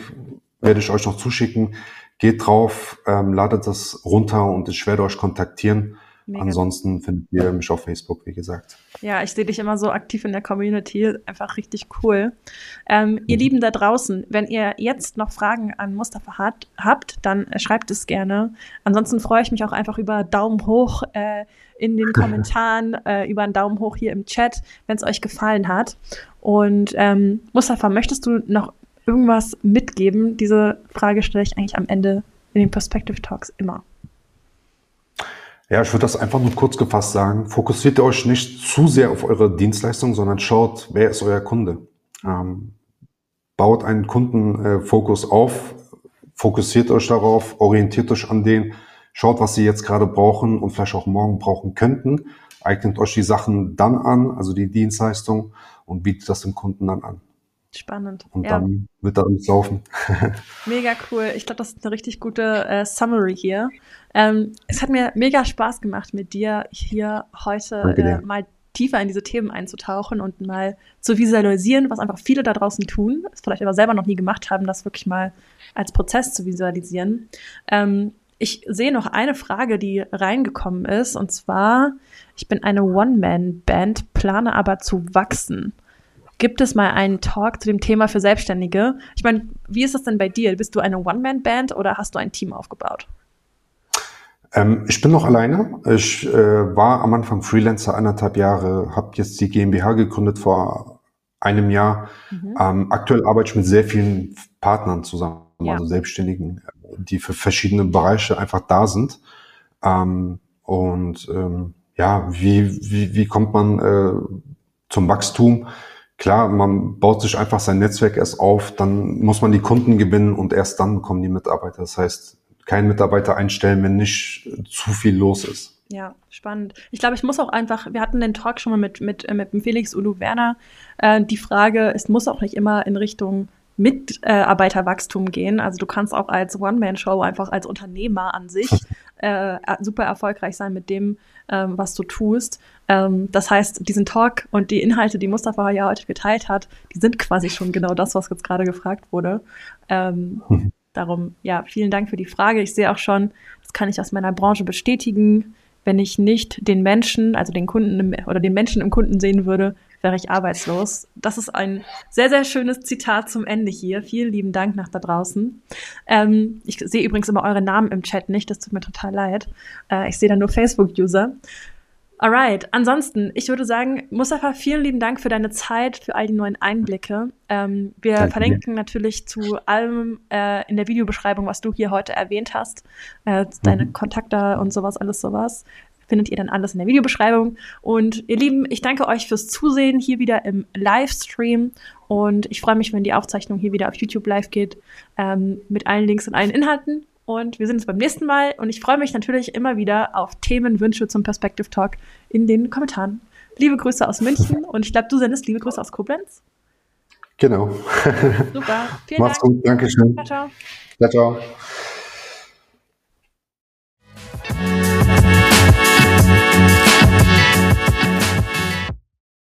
werde ich euch noch zuschicken. Geht drauf, ähm, ladet das runter und ich werde euch kontaktieren Mega. Ansonsten findet ihr mich auf Facebook, wie gesagt. Ja, ich sehe dich immer so aktiv in der Community. Einfach richtig cool. Ähm, ihr mhm. Lieben da draußen, wenn ihr jetzt noch Fragen an Mustafa hat, habt, dann äh, schreibt es gerne. Ansonsten freue ich mich auch einfach über Daumen hoch äh, in den Kommentaren, äh, über einen Daumen hoch hier im Chat, wenn es euch gefallen hat. Und ähm, Mustafa, möchtest du noch irgendwas mitgeben? Diese Frage stelle ich eigentlich am Ende in den Perspective Talks immer. Ja, ich würde das einfach nur kurz gefasst sagen. Fokussiert euch nicht zu sehr auf eure Dienstleistung, sondern schaut, wer ist euer Kunde. Ähm, baut einen Kundenfokus äh, auf, fokussiert euch darauf, orientiert euch an den, schaut, was sie jetzt gerade brauchen und vielleicht auch morgen brauchen könnten, eignet euch die Sachen dann an, also die Dienstleistung und bietet das dem Kunden dann an. Spannend. Und ja. dann wird da alles laufen. mega cool. Ich glaube, das ist eine richtig gute äh, Summary hier. Ähm, es hat mir mega Spaß gemacht, mit dir hier heute äh, mal tiefer in diese Themen einzutauchen und mal zu visualisieren, was einfach viele da draußen tun, es vielleicht aber selber noch nie gemacht haben, das wirklich mal als Prozess zu visualisieren. Ähm, ich sehe noch eine Frage, die reingekommen ist, und zwar, ich bin eine One-Man-Band, plane aber zu wachsen. Gibt es mal einen Talk zu dem Thema für Selbstständige? Ich meine, wie ist das denn bei dir? Bist du eine One-Man-Band oder hast du ein Team aufgebaut? Ähm, ich bin noch alleine. Ich äh, war am Anfang Freelancer anderthalb Jahre, habe jetzt die GmbH gegründet vor einem Jahr. Mhm. Ähm, aktuell arbeite ich mit sehr vielen Partnern zusammen, ja. also Selbstständigen, die für verschiedene Bereiche einfach da sind. Ähm, und ähm, ja, wie, wie, wie kommt man äh, zum Wachstum? Klar, man baut sich einfach sein Netzwerk erst auf, dann muss man die Kunden gewinnen und erst dann kommen die Mitarbeiter. Das heißt, kein Mitarbeiter einstellen, wenn nicht zu viel los ist. Ja, spannend. Ich glaube, ich muss auch einfach, wir hatten den Talk schon mal mit, mit, äh, mit dem Felix Udo Werner. Äh, die Frage, es muss auch nicht immer in Richtung Mitarbeiterwachstum gehen. Also du kannst auch als One-Man-Show einfach als Unternehmer an sich äh, super erfolgreich sein mit dem, ähm, was du tust. Ähm, das heißt, diesen Talk und die Inhalte, die Mustafa ja heute geteilt hat, die sind quasi schon genau das, was jetzt gerade gefragt wurde. Ähm. Darum, ja, vielen Dank für die Frage. Ich sehe auch schon, das kann ich aus meiner Branche bestätigen. Wenn ich nicht den Menschen, also den Kunden im, oder den Menschen im Kunden sehen würde, wäre ich arbeitslos. Das ist ein sehr, sehr schönes Zitat zum Ende hier. Vielen lieben Dank nach da draußen. Ähm, ich sehe übrigens immer eure Namen im Chat nicht, das tut mir total leid. Äh, ich sehe da nur Facebook-User. Alright, ansonsten, ich würde sagen, Mustafa, vielen lieben Dank für deine Zeit, für all die neuen Einblicke. Ähm, wir Danke verlinken dir. natürlich zu allem äh, in der Videobeschreibung, was du hier heute erwähnt hast, äh, deine mhm. Kontakte und sowas, alles sowas findet ihr dann alles in der Videobeschreibung. Und ihr Lieben, ich danke euch fürs Zusehen hier wieder im Livestream. Und ich freue mich, wenn die Aufzeichnung hier wieder auf YouTube live geht, ähm, mit allen Links und allen Inhalten. Und wir sehen uns beim nächsten Mal. Und ich freue mich natürlich immer wieder auf Themenwünsche zum Perspective Talk in den Kommentaren. Liebe Grüße aus München und ich glaube, du sendest liebe Grüße aus Koblenz. Genau. Super. Vielen Mach's Dank. gut. Dankeschön. Ciao, ciao. Ciao, ciao.